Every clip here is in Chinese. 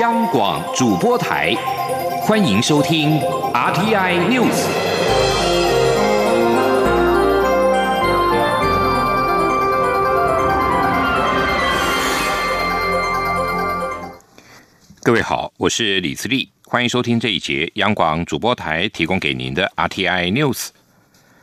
央广主播台，欢迎收听 RTI News。各位好，我是李自立，欢迎收听这一节央广主播台提供给您的 RTI News。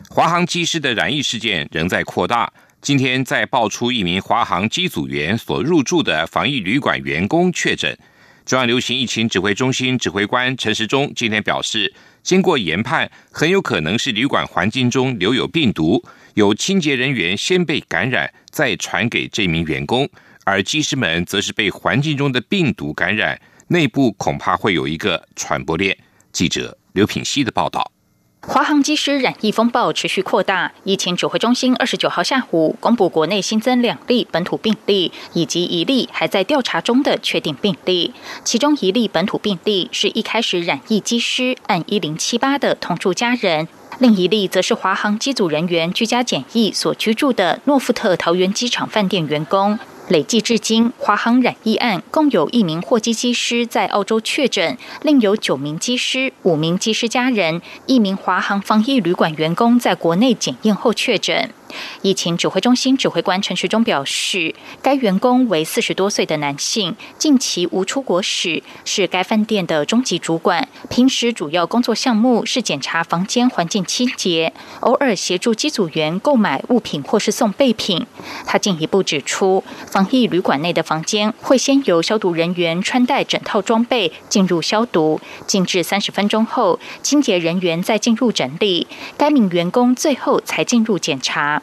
华航机师的染疫事件仍在扩大。今天再爆出一名华航机组员所入住的防疫旅馆员工确诊。中央流行疫情指挥中心指挥官陈时中今天表示，经过研判，很有可能是旅馆环境中留有病毒，有清洁人员先被感染，再传给这名员工，而技师们则是被环境中的病毒感染，内部恐怕会有一个传播链。记者刘品希的报道。华航机师染疫风暴持续扩大，疫情指挥中心二十九号下午公布国内新增两例本土病例，以及一例还在调查中的确定病例。其中一例本土病例是一开始染疫机师按一零七八的同住家人，另一例则是华航机组人员居家检疫所居住的诺富特桃园机场饭店员工。累计至今，华航染疫案共有一名货机机师在澳洲确诊，另有九名机师、五名机师家人、一名华航防疫旅馆员工在国内检验后确诊。疫情指挥中心指挥官陈时中表示，该员工为四十多岁的男性，近期无出国史，是该饭店的中级主管。平时主要工作项目是检查房间环境清洁，偶尔协助机组员购买物品或是送备品。他进一步指出，防疫旅馆内的房间会先由消毒人员穿戴整套装备进入消毒，静置三十分钟后，清洁人员再进入整理，该名员工最后才进入检查。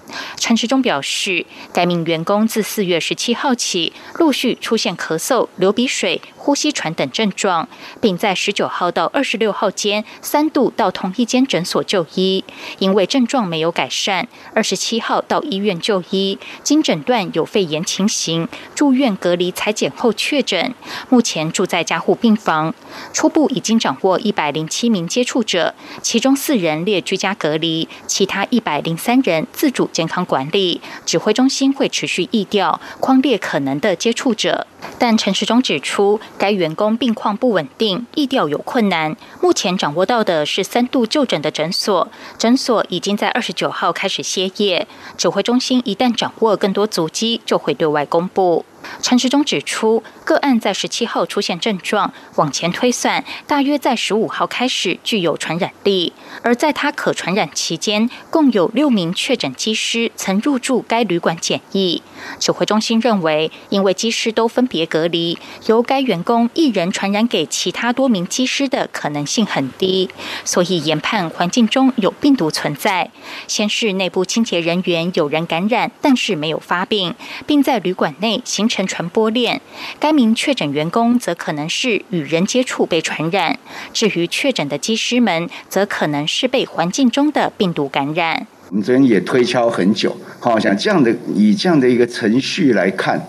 陈时中表示，该名员工自四月十七号起，陆续出现咳嗽、流鼻水、呼吸喘等症状，并在十九号到二十六号间三度到同一间诊所就医，因为症状没有改善，二十七号到医院就医，经诊断有肺炎情形，住院隔离裁剪后确诊，目前住在加护病房。初步已经掌握一百零七名接触者，其中四人列居家隔离，其他一百零三人自主。健康管理指挥中心会持续议调框列可能的接触者，但陈时中指出，该员工病况不稳定，疫调有困难。目前掌握到的是三度就诊的诊所，诊所已经在二十九号开始歇业。指挥中心一旦掌握更多足迹，就会对外公布。陈时中指出，个案在十七号出现症状，往前推算，大约在十五号开始具有传染力。而在他可传染期间，共有六名确诊机师曾入住该旅馆检疫。指挥中心认为，因为机师都分别隔离，由该员工一人传染给其他多名机师的可能性很低，所以研判环境中有病毒存在。先是内部清洁人员有人感染，但是没有发病，并在旅馆内形成传播链。该名确诊员工则可能是与人接触被传染。至于确诊的机师们，则可能是被环境中的病毒感染。我们昨天也推敲很久，好像这样的以这样的一个程序来看，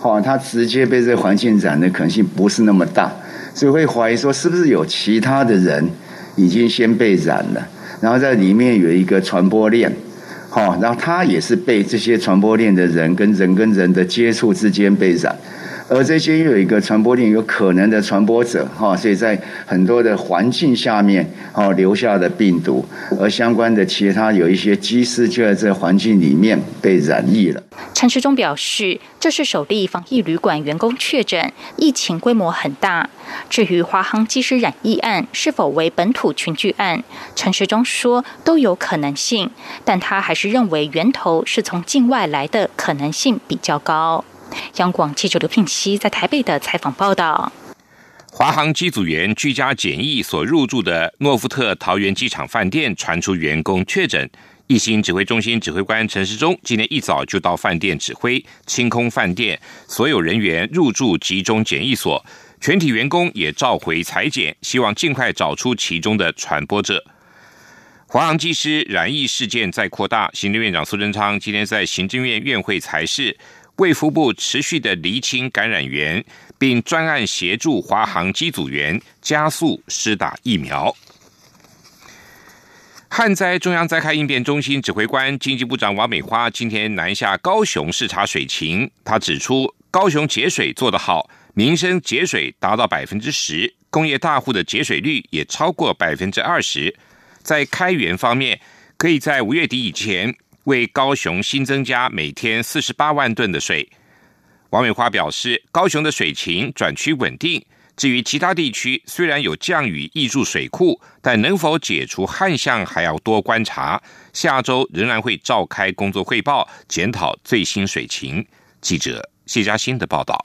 好，他直接被这环境染的可能性不是那么大，所以会怀疑说是不是有其他的人已经先被染了，然后在里面有一个传播链，哦，然后他也是被这些传播链的人跟人跟人的接触之间被染。而这些又有一个传播链，有可能的传播者，哈，所以在很多的环境下面，哦，留下的病毒，而相关的其他有一些机师就在这环境里面被染疫了。陈时中表示，这是首例防疫旅馆员工确诊，疫情规模很大。至于华航机师染疫案是否为本土群聚案，陈时中说都有可能性，但他还是认为源头是从境外来的可能性比较高。央广记者刘聘熙在台北的采访报道：华航机组员居家检疫所入住的诺富特桃园机场饭店传出员工确诊，一心指挥中心指挥官陈时中今天一早就到饭店指挥清空饭店，所有人员入住集中检疫所，全体员工也召回裁剪，希望尽快找出其中的传播者。华航机师染疫事件再扩大，行政院长苏贞昌今天在行政院院会裁示。卫福部持续的厘清感染源，并专案协助华航机组员加速施打疫苗。旱灾中央灾害应变中心指挥官经济部长王美花今天南下高雄视察水情，他指出高雄节水做得好，民生节水达到百分之十，工业大户的节水率也超过百分之二十。在开源方面，可以在五月底以前为高雄新增加每天四十八万吨的水。王美花表示，高雄的水情转趋稳定。至于其他地区，虽然有降雨溢入水库，但能否解除旱象还要多观察。下周仍然会召开工作汇报，检讨最新水情。记者谢嘉欣的报道。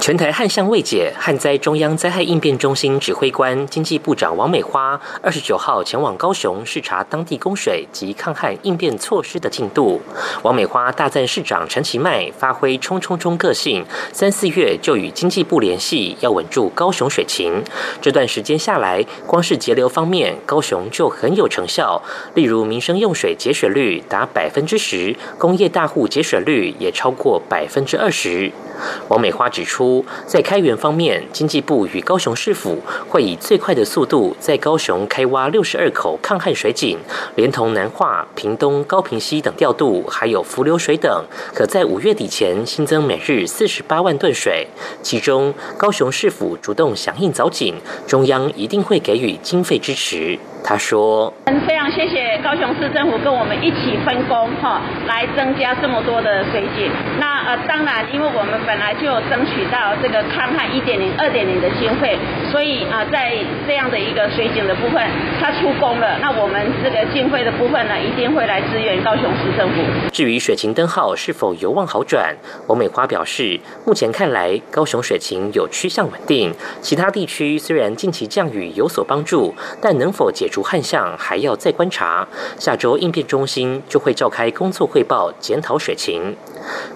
全台旱象未解，旱灾中央灾害应变中心指挥官、经济部长王美花二十九号前往高雄视察当地供水及抗旱应变措施的进度。王美花大赞市长陈其迈发挥冲冲冲个性，三四月就与经济部联系，要稳住高雄水情。这段时间下来，光是节流方面，高雄就很有成效。例如民生用水节水率达百分之十，工业大户节水率也超过百分之二十。王美花指出，在开源方面，经济部与高雄市府会以最快的速度在高雄开挖六十二口抗旱水井，连同南化、屏东、高平溪等调度，还有浮流水等，可在五月底前新增每日四十八万吨水。其中，高雄市府主动响应凿井，中央一定会给予经费支持。他说：“嗯非常谢谢高雄市政府跟我们一起分工哈，来增加这么多的水井。那呃，当然，因为我们本来就有争取到这个抗旱一点零、二点零的经费，所以啊，在这样的一个水井的部分，它出工了，那我们这个经费的部分呢，一定会来支援高雄市政府。至于水情灯号是否有望好转，王美花表示，目前看来高雄水情有趋向稳定，其他地区虽然近期降雨有所帮助，但能否解？主焊项还要再观察，下周应变中心就会召开工作汇报，检讨水情。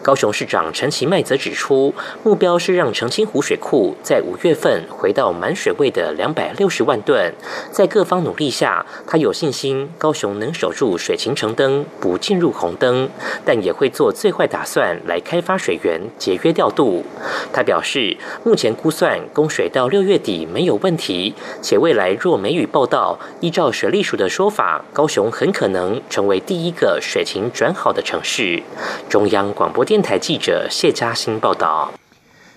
高雄市长陈其迈则指出，目标是让澄清湖水库在五月份回到满水位的两百六十万吨。在各方努力下，他有信心高雄能守住水情橙灯，不进入红灯，但也会做最坏打算来开发水源，节约调度。他表示，目前估算供水到六月底没有问题，且未来若梅雨报道。依照水利署的说法，高雄很可能成为第一个水情转好的城市。中央广播电台记者谢嘉欣报道。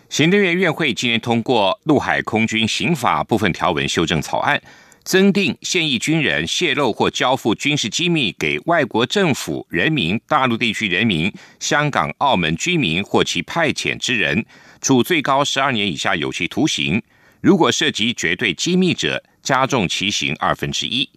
行政院院会今年通过陆海空军刑法部分条文修正草案，增订现役军人泄露或交付军事机密给外国政府、人民、大陆地区人民、香港、澳门居民或其派遣之人，处最高十二年以下有期徒刑。如果涉及绝对机密者，加重其刑二分之一。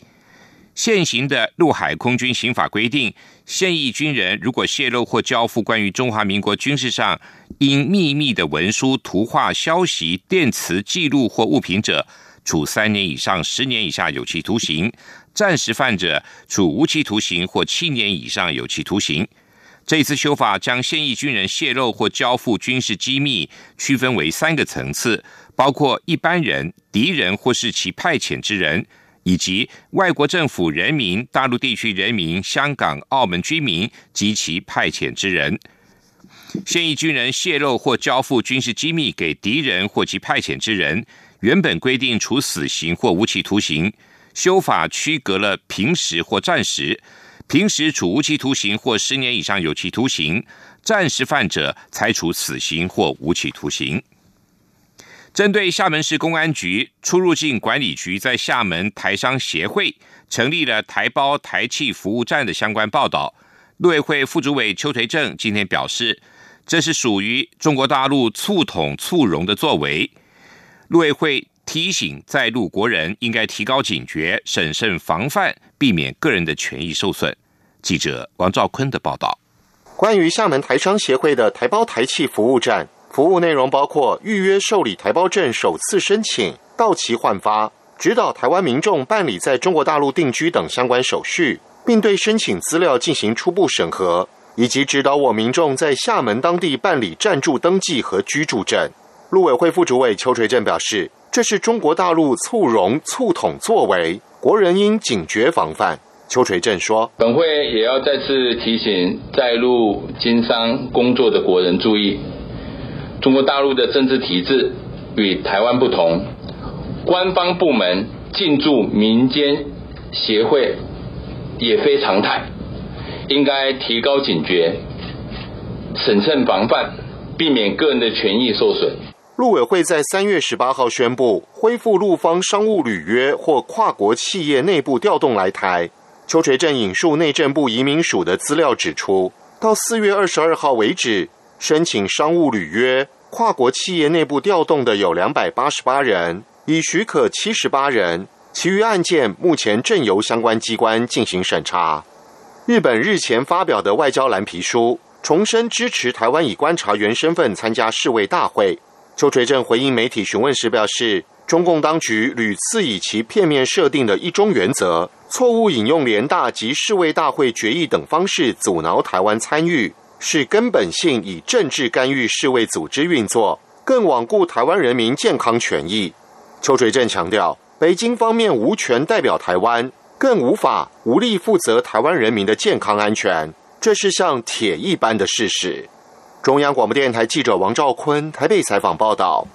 现行的陆海空军刑法规定，现役军人如果泄露或交付关于中华民国军事上因秘密的文书、图画、消息、电磁记录或物品者，处三年以上十年以下有期徒刑；暂时犯者，处无期徒刑或七年以上有期徒刑。这次修法将现役军人泄露或交付军事机密区分为三个层次。包括一般人、敌人或是其派遣之人，以及外国政府、人民、大陆地区人民、香港、澳门居民及其派遣之人。现役军人泄露或交付军事机密给敌人或其派遣之人，原本规定处死刑或无期徒刑，修法区隔了平时或暂时，平时处无期徒刑或十年以上有期徒刑，暂时犯者才处死刑或无期徒刑。针对厦门市公安局出入境管理局在厦门台商协会成立了台胞台气服务站的相关报道，陆委会副主委邱垂正今天表示，这是属于中国大陆促统促融的作为。陆委会提醒在陆国人应该提高警觉，审慎防范，避免个人的权益受损。记者王兆坤的报道。关于厦门台商协会的台胞台气服务站。服务内容包括预约受理台胞证首次申请、到期换发、指导台湾民众办理在中国大陆定居等相关手续，并对申请资料进行初步审核，以及指导我民众在厦门当地办理暂住登记和居住证。陆委会副主委邱垂正表示，这是中国大陆促融促统作为，国人应警觉防范。邱垂正说，本会也要再次提醒在陆经商工作的国人注意。中国大陆的政治体制与台湾不同，官方部门进驻民间协会也非常态，应该提高警觉，审慎防范，避免个人的权益受损。陆委会在三月十八号宣布恢复陆方商务履约或跨国企业内部调动来台。邱垂正引述内政部移民署的资料指出，到四月二十二号为止，申请商务履约、跨国企业内部调动的有两百八十八人，已许可七十八人，其余案件目前正由相关机关进行审查。日本日前发表的外交蓝皮书，重申支持台湾以观察员身份参加世卫大会。邱垂正回应媒体询问时表示，中共当局屡次以其片面设定的一中原则，错误引用联大及世卫大会决议等方式阻挠台湾参与，是根本性以政治干预世卫组织运作，更罔顾台湾人民健康权益。邱垂正强调，北京方面无权代表台湾，更无法无力负责台湾人民的健康安全，这是像铁一般的事实。中央广播电台记者王兆坤台北采访报道，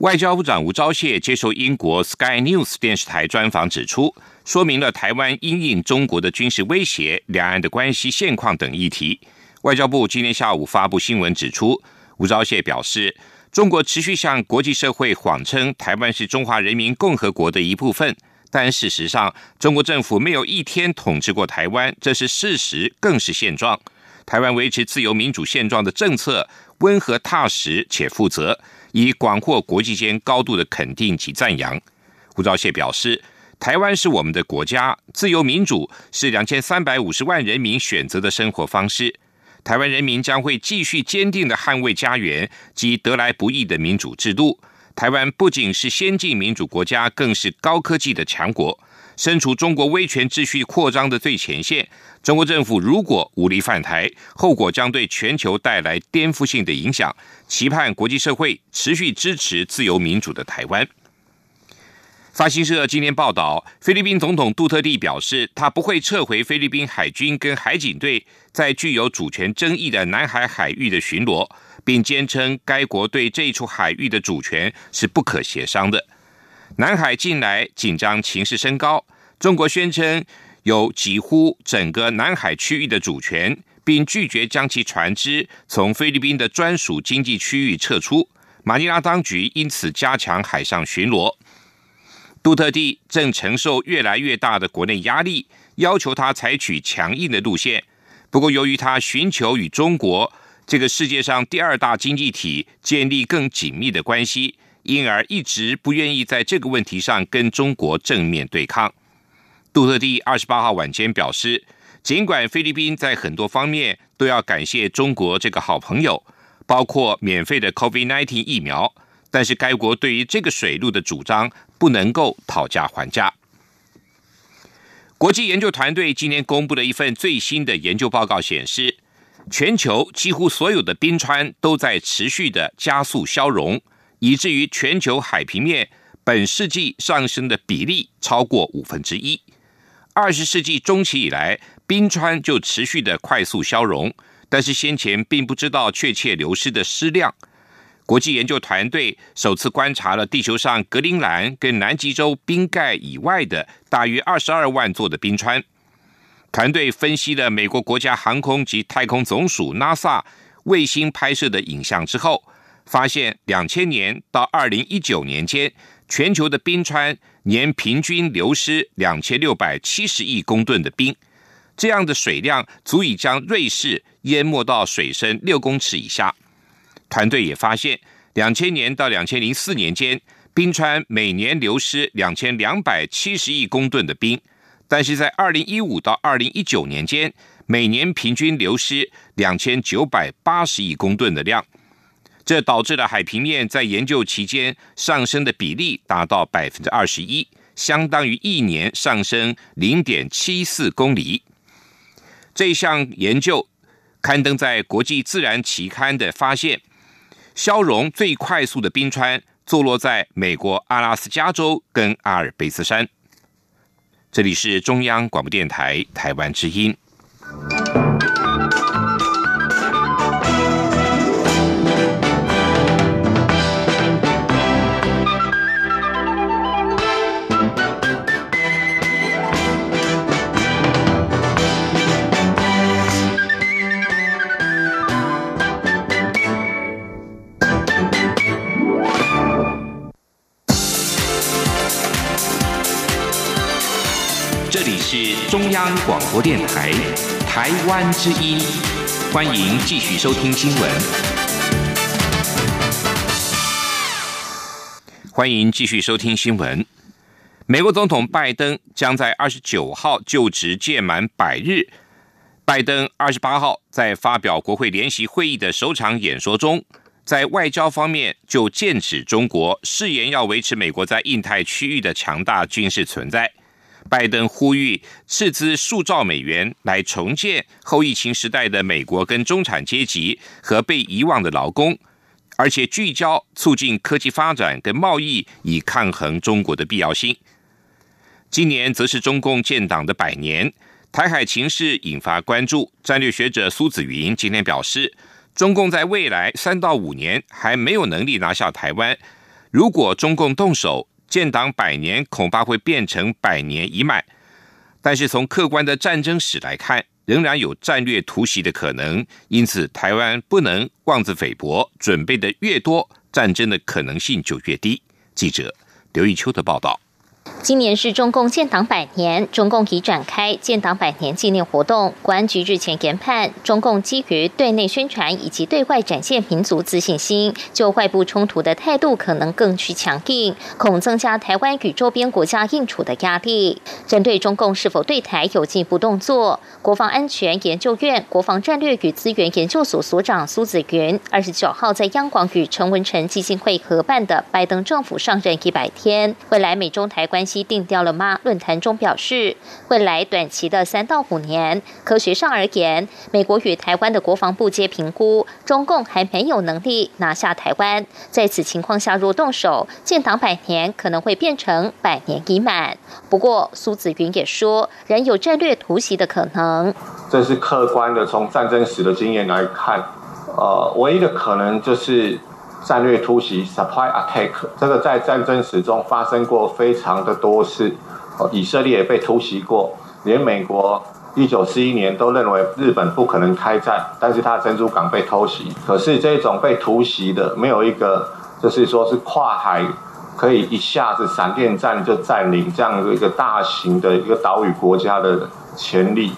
外交部长吴钊燮接受英国 Sky News 电视台专访指出，说明了台湾因应中国的军事威胁、两岸的关系现况等议题。外交部今天下午发布新闻指出，吴钊燮表示，中国持续向国际社会谎称台湾是中华人民共和国的一部分，但事实上，中国政府没有一天统治过台湾，这是事实，更是现状。台湾维持自由民主现状的政策温和踏实且负责，以广获国际间高度的肯定及赞扬。胡兆燮表示，台湾是我们的国家，自由民主是两千三百五十万人民选择的生活方式。台湾人民将会继续坚定的捍卫家园及得来不易的民主制度。台湾不仅是先进民主国家，更是高科技的强国。身处中国威权秩序扩张的最前线，中国政府如果无力犯台，后果将对全球带来颠覆性的影响。期盼国际社会持续支持自由民主的台湾。法新社今天报道，菲律宾总统杜特地表示，他不会撤回菲律宾海军跟海警队在具有主权争议的南海海域的巡逻，并坚称该国对这一处海域的主权是不可协商的。南海近来紧张情势升高，中国宣称有几乎整个南海区域的主权，并拒绝将其船只从菲律宾的专属经济区域撤出。马尼拉当局因此加强海上巡逻。杜特地正承受越来越大的国内压力，要求他采取强硬的路线。不过，由于他寻求与中国这个世界上第二大经济体建立更紧密的关系。因而一直不愿意在这个问题上跟中国正面对抗。杜特地二十八号晚间表示，尽管菲律宾在很多方面都要感谢中国这个好朋友，包括免费的 COVID-19 疫苗，但是该国对于这个水路的主张不能够讨价还价。国际研究团队今天公布的一份最新的研究报告显示，全球几乎所有的冰川都在持续的加速消融。以至于全球海平面本世纪上升的比例超过五分之一。二十世纪中期以来，冰川就持续的快速消融，但是先前并不知道确切流失的失量。国际研究团队首次观察了地球上格陵兰跟南极洲冰盖以外的大约二十二万座的冰川。团队分析了美国国家航空及太空总署 NASA 卫星拍摄的影像之后。发现，两千年到二零一九年间，全球的冰川年平均流失两千六百七十亿公吨的冰，这样的水量足以将瑞士淹没到水深六公尺以下。团队也发现，两千年到两千零四年间，冰川每年流失两千两百七十亿公吨的冰，但是在二零一五到二零一九年间，每年平均流失两千九百八十亿公吨的量。这导致了海平面在研究期间上升的比例达到百分之二十一，相当于一年上升零点七四公里。这项研究刊登在国际自然期刊的发现，消融最快速的冰川坐落在美国阿拉斯加州跟阿尔卑斯山。这里是中央广播电台台湾之音。是中央广播电台台湾之音，欢迎继续收听新闻。欢迎继续收听新闻。美国总统拜登将在二十九号就职届满百日。拜登二十八号在发表国会联席会议的首场演说中，在外交方面就剑指中国，誓言要维持美国在印太区域的强大军事存在。拜登呼吁斥资数兆美元来重建后疫情时代的美国跟中产阶级和被遗忘的劳工，而且聚焦促进科技发展跟贸易，以抗衡中国的必要性。今年则是中共建党的百年，台海情势引发关注。战略学者苏子云今天表示，中共在未来三到五年还没有能力拿下台湾，如果中共动手。建党百年恐怕会变成百年一脉，但是从客观的战争史来看，仍然有战略突袭的可能。因此，台湾不能妄自菲薄，准备的越多，战争的可能性就越低。记者刘义秋的报道。今年是中共建党百年，中共已展开建党百年纪念活动。国安局日前研判，中共基于对内宣传以及对外展现民族自信心，就外部冲突的态度可能更趋强硬，恐增加台湾与周边国家应处的压力。针对中共是否对台有进一步动作，国防安全研究院国防战略与资源研究所所长苏子云二十九号在央广与陈文成基金会合办的拜登政府上任一百天，未来美中台关系。定掉了吗？论坛中表示，未来短期的三到五年，科学上而言，美国与台湾的国防部皆评估，中共还没有能力拿下台湾。在此情况下，若动手，建党百年可能会变成百年已满。不过，苏子云也说，仍有战略突袭的可能。这是客观的，从战争史的经验来看，呃，唯一的可能就是。战略突袭 （supply attack） 这个在战争史中发生过非常的多次，哦，以色列也被突袭过，连美国一九四一年都认为日本不可能开战，但是它珍珠港被偷袭。可是这种被突袭的，没有一个就是说是跨海可以一下子闪电战就占领这样的一个大型的一个岛屿国家的潜力，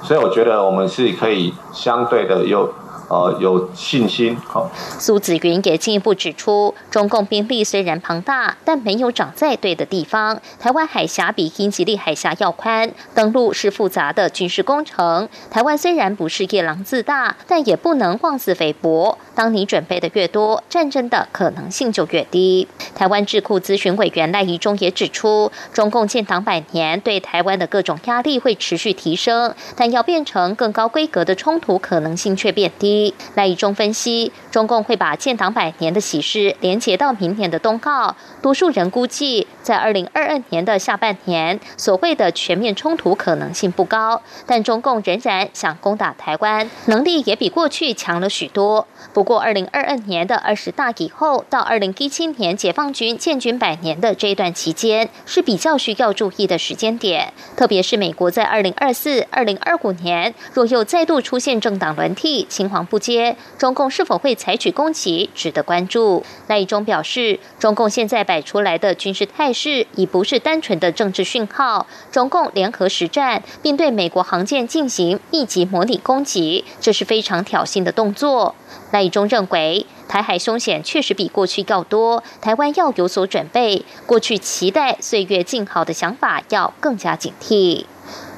所以我觉得我们是可以相对的有。呃，有信心。好，苏子云也进一步指出，中共兵力虽然庞大，但没有长在对的地方。台湾海峡比英吉利海峡要宽，登陆是复杂的军事工程。台湾虽然不是夜郎自大，但也不能妄自菲薄。当你准备的越多，战争的可能性就越低。台湾智库咨询委员赖宜中也指出，中共建党百年，对台湾的各种压力会持续提升，但要变成更高规格的冲突可能性却变低。赖以中分析，中共会把建党百年的喜事连接到明年的冬奥。多数人估计，在二零二二年的下半年，所谓的全面冲突可能性不高。但中共仍然想攻打台湾，能力也比过去强了许多。不过，二零二二年的二十大以后，到二零一七年解放军建军百年的这一段期间，是比较需要注意的时间点。特别是美国在二零二四、二零二五年，若又再度出现政党轮替，青黄。不接，中共是否会采取攻击，值得关注。赖以中表示，中共现在摆出来的军事态势，已不是单纯的政治讯号。中共联合实战，并对美国航舰进行密集模拟攻击，这是非常挑衅的动作。赖以中认为，台海凶险确实比过去要多，台湾要有所准备。过去期待岁月静好的想法，要更加警惕。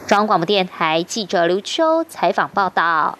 中央广播电台记者刘秋采访报道。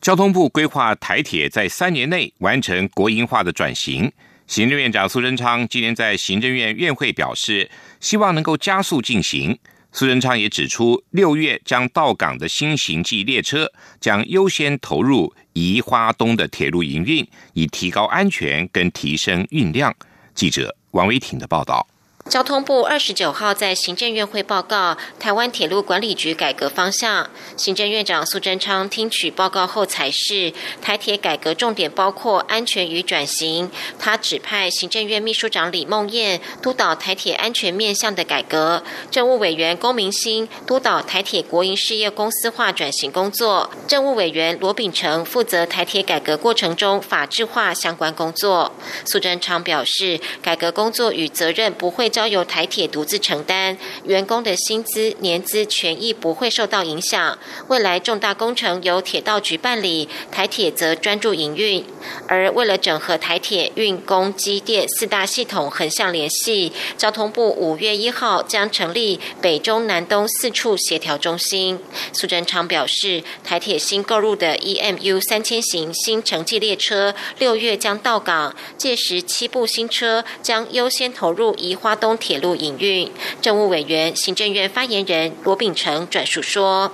交通部规划台铁在三年内完成国营化的转型。行政院长苏贞昌今天在行政院院会表示，希望能够加速进行。苏贞昌也指出，六月将到港的新型际列车将优先投入宜花东的铁路营运，以提高安全跟提升运量。记者王维挺的报道。交通部二十九号在行政院会报告台湾铁路管理局改革方向。行政院长苏贞昌听取报告后，才是台铁改革重点包括安全与转型。他指派行政院秘书长李梦燕督导台铁安全面向的改革，政务委员龚明鑫督导台铁国营事业公司化转型工作，政务委员罗秉成负责台铁改革过程中法制化相关工作。苏贞昌表示，改革工作与责任不会。交由台铁独自承担，员工的薪资、年资、权益不会受到影响。未来重大工程由铁道局办理，台铁则专注营运。而为了整合台铁运、工、机电四大系统横向联系，交通部五月一号将成立北中南东四处协调中心。苏贞昌表示，台铁新购入的 EMU 三千型新城际列车六月将到港，届时七部新车将优先投入宜花东铁路营运。政务委员、行政院发言人罗秉成转述说：“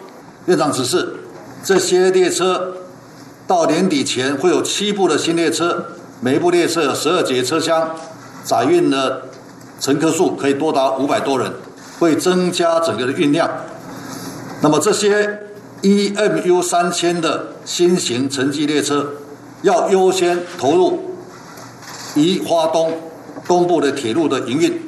院长指示，这些列车到年底前会有七部的新列车，每一部列车有十二节车厢，载运的乘客数可以多达五百多人，会增加整个的运量。那么这些 EMU 三千的新型城际列车，要优先投入宜花东东部的铁路的营运，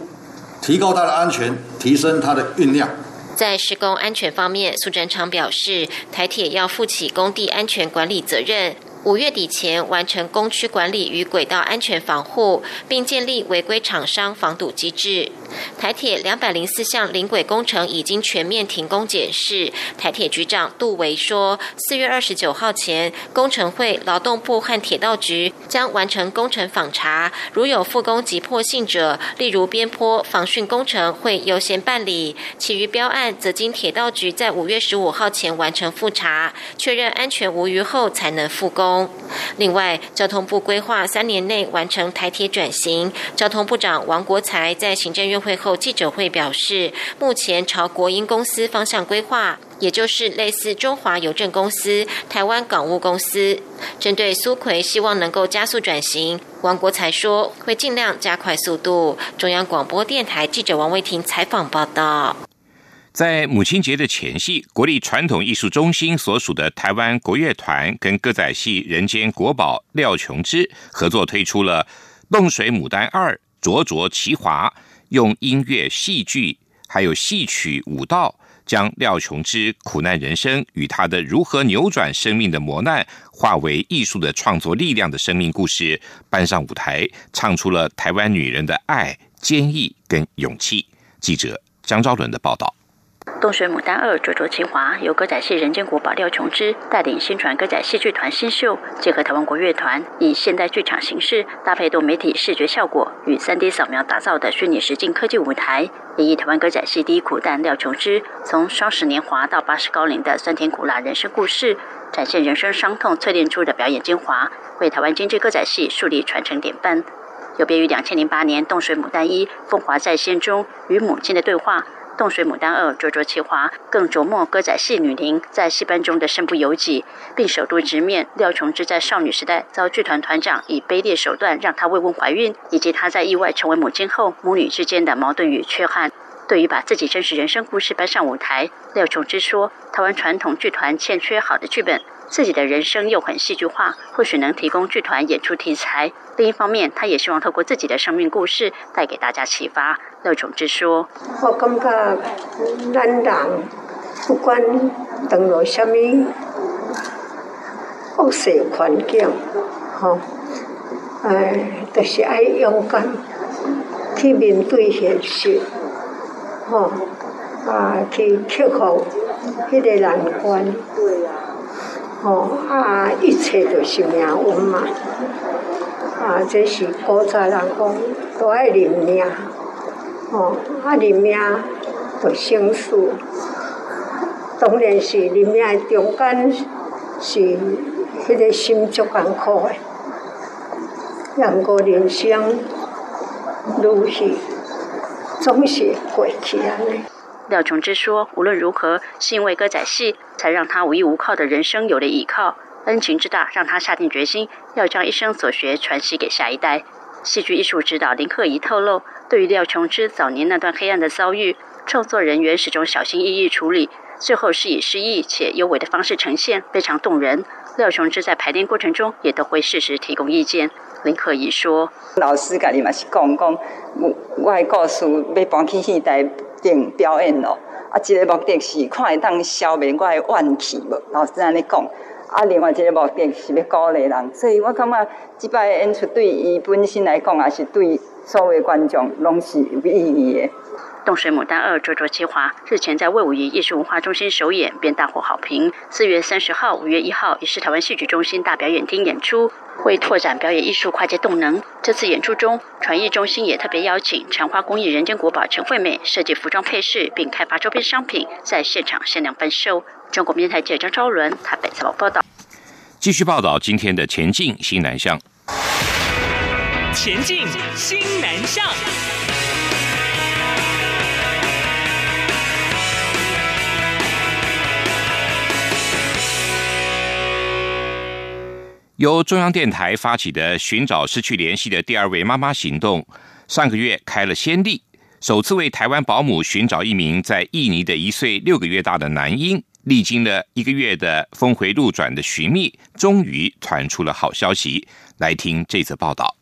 提高它的安全，提升它的运量。在施工安全方面，苏展昌表示，台铁要负起工地安全管理责任。五月底前完成工区管理与轨道安全防护，并建立违规厂商防堵机制。台铁两百零四项临轨工程已经全面停工检视。台铁局长杜维说，四月二十九号前，工程会、劳动部和铁道局将完成工程访查，如有复工急迫性者，例如边坡防汛工程，会优先办理；其余标案则经铁道局在五月十五号前完成复查，确认安全无虞后才能复工。另外，交通部规划三年内完成台铁转型。交通部长王国才在行政院会后记者会表示，目前朝国营公司方向规划，也就是类似中华邮政公司、台湾港务公司。针对苏奎希望能够加速转型，王国才说会尽量加快速度。中央广播电台记者王维婷采访报道。在母亲节的前夕，国立传统艺术中心所属的台湾国乐团跟歌仔戏人间国宝廖琼枝合作推出了《冻水牡丹二》，灼灼其华，用音乐、戏剧还有戏曲舞蹈，将廖琼之苦难人生与她的如何扭转生命的磨难，化为艺术的创作力量的生命故事搬上舞台，唱出了台湾女人的爱、坚毅跟勇气。记者张昭伦的报道。《冻水牡丹二》灼灼情华，由歌仔戏人间国宝廖琼枝带领新传歌仔戏剧团新秀，结合台湾国乐团，以现代剧场形式搭配多媒体视觉效果与 3D 扫描打造的虚拟实境科技舞台，演绎台湾歌仔戏第一苦旦廖琼枝从双十年华到八十高龄的酸甜苦辣人生故事，展现人生伤痛淬炼出的表演精华，为台湾精致歌仔戏树立传承典范。有别于两千零八年《冻水牡丹一》风华再现中与母亲的对话。《冻水牡丹二》灼灼其华，更琢磨歌仔戏女伶在戏班中的身不由己，并首度直面廖琼枝在少女时代遭剧团团长以卑劣手段让她未婚怀孕，以及她在意外成为母亲后母女之间的矛盾与缺憾。对于把自己真实人生故事搬上舞台，廖琼枝说：“台湾传统剧团欠缺好的剧本。”自己的人生又很戏剧化，或许能提供剧团演出题材。另一方面，他也希望透过自己的生命故事带给大家启发。廖琼之说：“我感觉咱人不管登入什么恶势环境，吼，哎，都是爱勇敢去面对现实，吼，啊，去克服迄个难关。”哦，啊，一切都是命运嘛，啊，这是古早人讲，都爱认命，哦，啊，认命就成事。当然是认命的中间是迄个心足艰苦的，人过人生如是，总是过去安尼。廖琼枝说：“无论如何，是因为歌仔戏，才让他无依无靠的人生有了依靠。恩情之大，让他下定决心要将一生所学传习给下一代。”戏剧艺术指导林克仪透露，对于廖琼枝早年那段黑暗的遭遇，创作人员始终小心翼翼处理，最后是以诗意且优美的方式呈现，非常动人。廖琼枝在排练过程中也都会适时提供意见。林克仪说：“老师家己嘛是讲讲，我我的故事要搬去戏台。”顶表演咯，啊，一个目的是看会当消灭我的怨气无？老师安尼讲，啊，另外一个目的是要鼓励人，所以我感觉即摆演出对伊本身来讲，也是对所有观众拢是有意义的。《冻水牡丹二》灼灼其华日前在魏武营艺术文化中心首演，便大获好评。四月三十号、五月一号也是台湾戏剧中心大表演厅演出，会拓展表演艺术跨界动能。这次演出中，传艺中心也特别邀请长花工艺人间国宝陈惠美设计服装配饰，并开发周边商品，在现场限量贩售。中国电台记者张昭伦台北采访报道。继续报道今天的前进新南向。前进新南向。由中央电台发起的寻找失去联系的第二位妈妈行动，上个月开了先例，首次为台湾保姆寻找一名在印尼的一岁六个月大的男婴。历经了一个月的峰回路转的寻觅，终于传出了好消息。来听这则报道。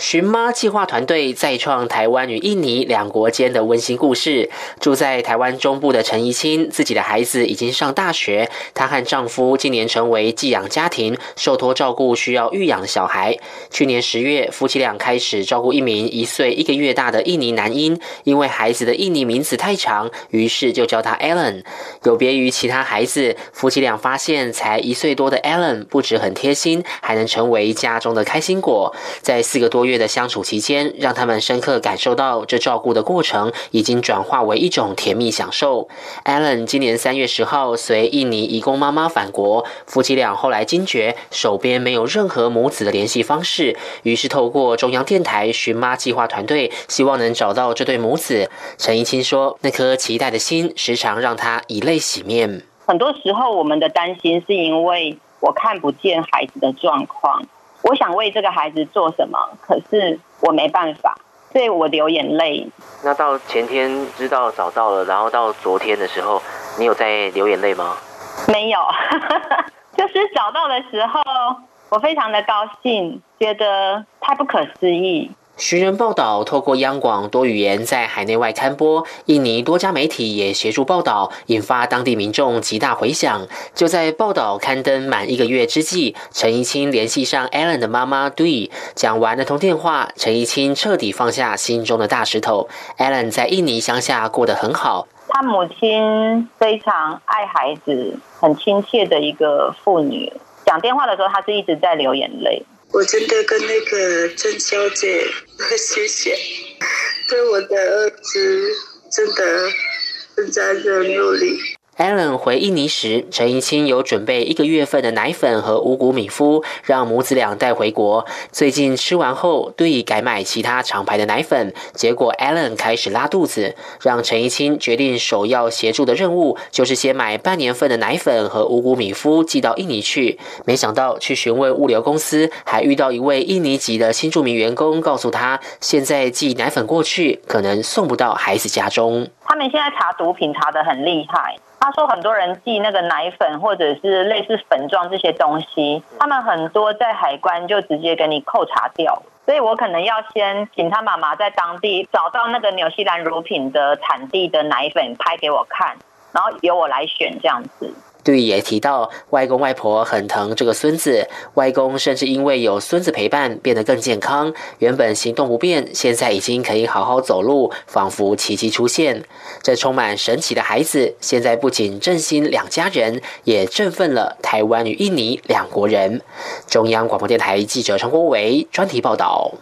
寻妈计划团队再创台湾与印尼两国间的温馨故事。住在台湾中部的陈怡清，自己的孩子已经上大学，她和丈夫今年成为寄养家庭，受托照顾需要育养的小孩。去年十月，夫妻俩开始照顾一名一岁一个月大的印尼男婴，因为孩子的印尼名字太长，于是就叫他 Alan。有别于其他孩子，夫妻俩发现才一岁多的 Alan 不止很贴心，还能成为家中的开心果。在四个多月。月的相处期间，让他们深刻感受到这照顾的过程已经转化为一种甜蜜享受。Allen 今年三月十号随印尼移工妈妈返国，夫妻俩后来惊觉手边没有任何母子的联系方式，于是透过中央电台寻妈计划团队，希望能找到这对母子。陈怡清说：“那颗期待的心，时常让他以泪洗面。很多时候，我们的担心是因为我看不见孩子的状况。”我想为这个孩子做什么，可是我没办法，所以我流眼泪。那到前天知道找到了，然后到昨天的时候，你有在流眼泪吗？没有，就是找到的时候，我非常的高兴，觉得太不可思议。寻人报道透过央广多语言在海内外刊播，印尼多家媒体也协助报道，引发当地民众极大回响。就在报道刊登满一个月之际，陈怡清联系上 Alan 的妈妈 Dui，讲完那通电话，陈怡清彻底放下心中的大石头。Alan 在印尼乡下过得很好，他母亲非常爱孩子，很亲切的一个妇女。讲电话的时候，他是一直在流眼泪。我真的跟那个郑小姐谢谢，对我的儿子真的正在很努力。Allen 回印尼时，陈怡清有准备一个月份的奶粉和五谷米麸，让母子俩带回国。最近吃完后，对改买其他厂牌的奶粉，结果 Allen 开始拉肚子，让陈怡清决定首要协助的任务就是先买半年份的奶粉和五谷米麸寄到印尼去。没想到去询问物流公司，还遇到一位印尼籍的新著名员工，告诉他现在寄奶粉过去可能送不到孩子家中。他们现在查毒品查的很厉害。他说很多人寄那个奶粉或者是类似粉状这些东西，他们很多在海关就直接给你扣查掉，所以我可能要先请他妈妈在当地找到那个纽西兰乳品的产地的奶粉拍给我看，然后由我来选这样子。对，也提到外公外婆很疼这个孙子，外公甚至因为有孙子陪伴变得更健康，原本行动不便，现在已经可以好好走路，仿佛奇迹出现。这充满神奇的孩子，现在不仅振兴两家人，也振奋了台湾与印尼两国人。中央广播电台记者陈国维专题报道。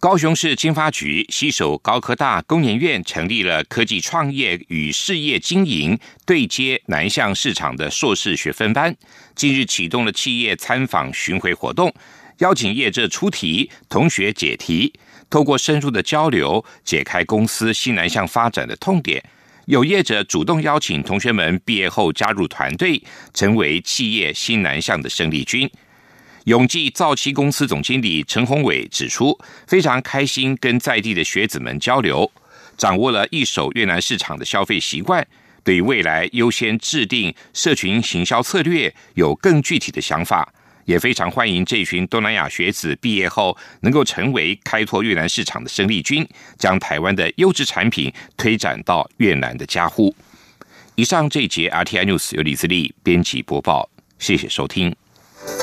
高雄市经发局携手高科大工研院成立了科技创业与事业经营对接南向市场的硕士学分班，近日启动了企业参访巡回活动，邀请业者出题，同学解题，透过深入的交流，解开公司新南向发展的痛点。有业者主动邀请同学们毕业后加入团队，成为企业新南向的生力军。永记造漆公司总经理陈宏伟指出，非常开心跟在地的学子们交流，掌握了一手越南市场的消费习惯，对未来优先制定社群行销策略有更具体的想法，也非常欢迎这群东南亚学子毕业后能够成为开拓越南市场的生力军，将台湾的优质产品推展到越南的家户。以上这一节 RTI News 由李自力编辑播报，谢谢收听。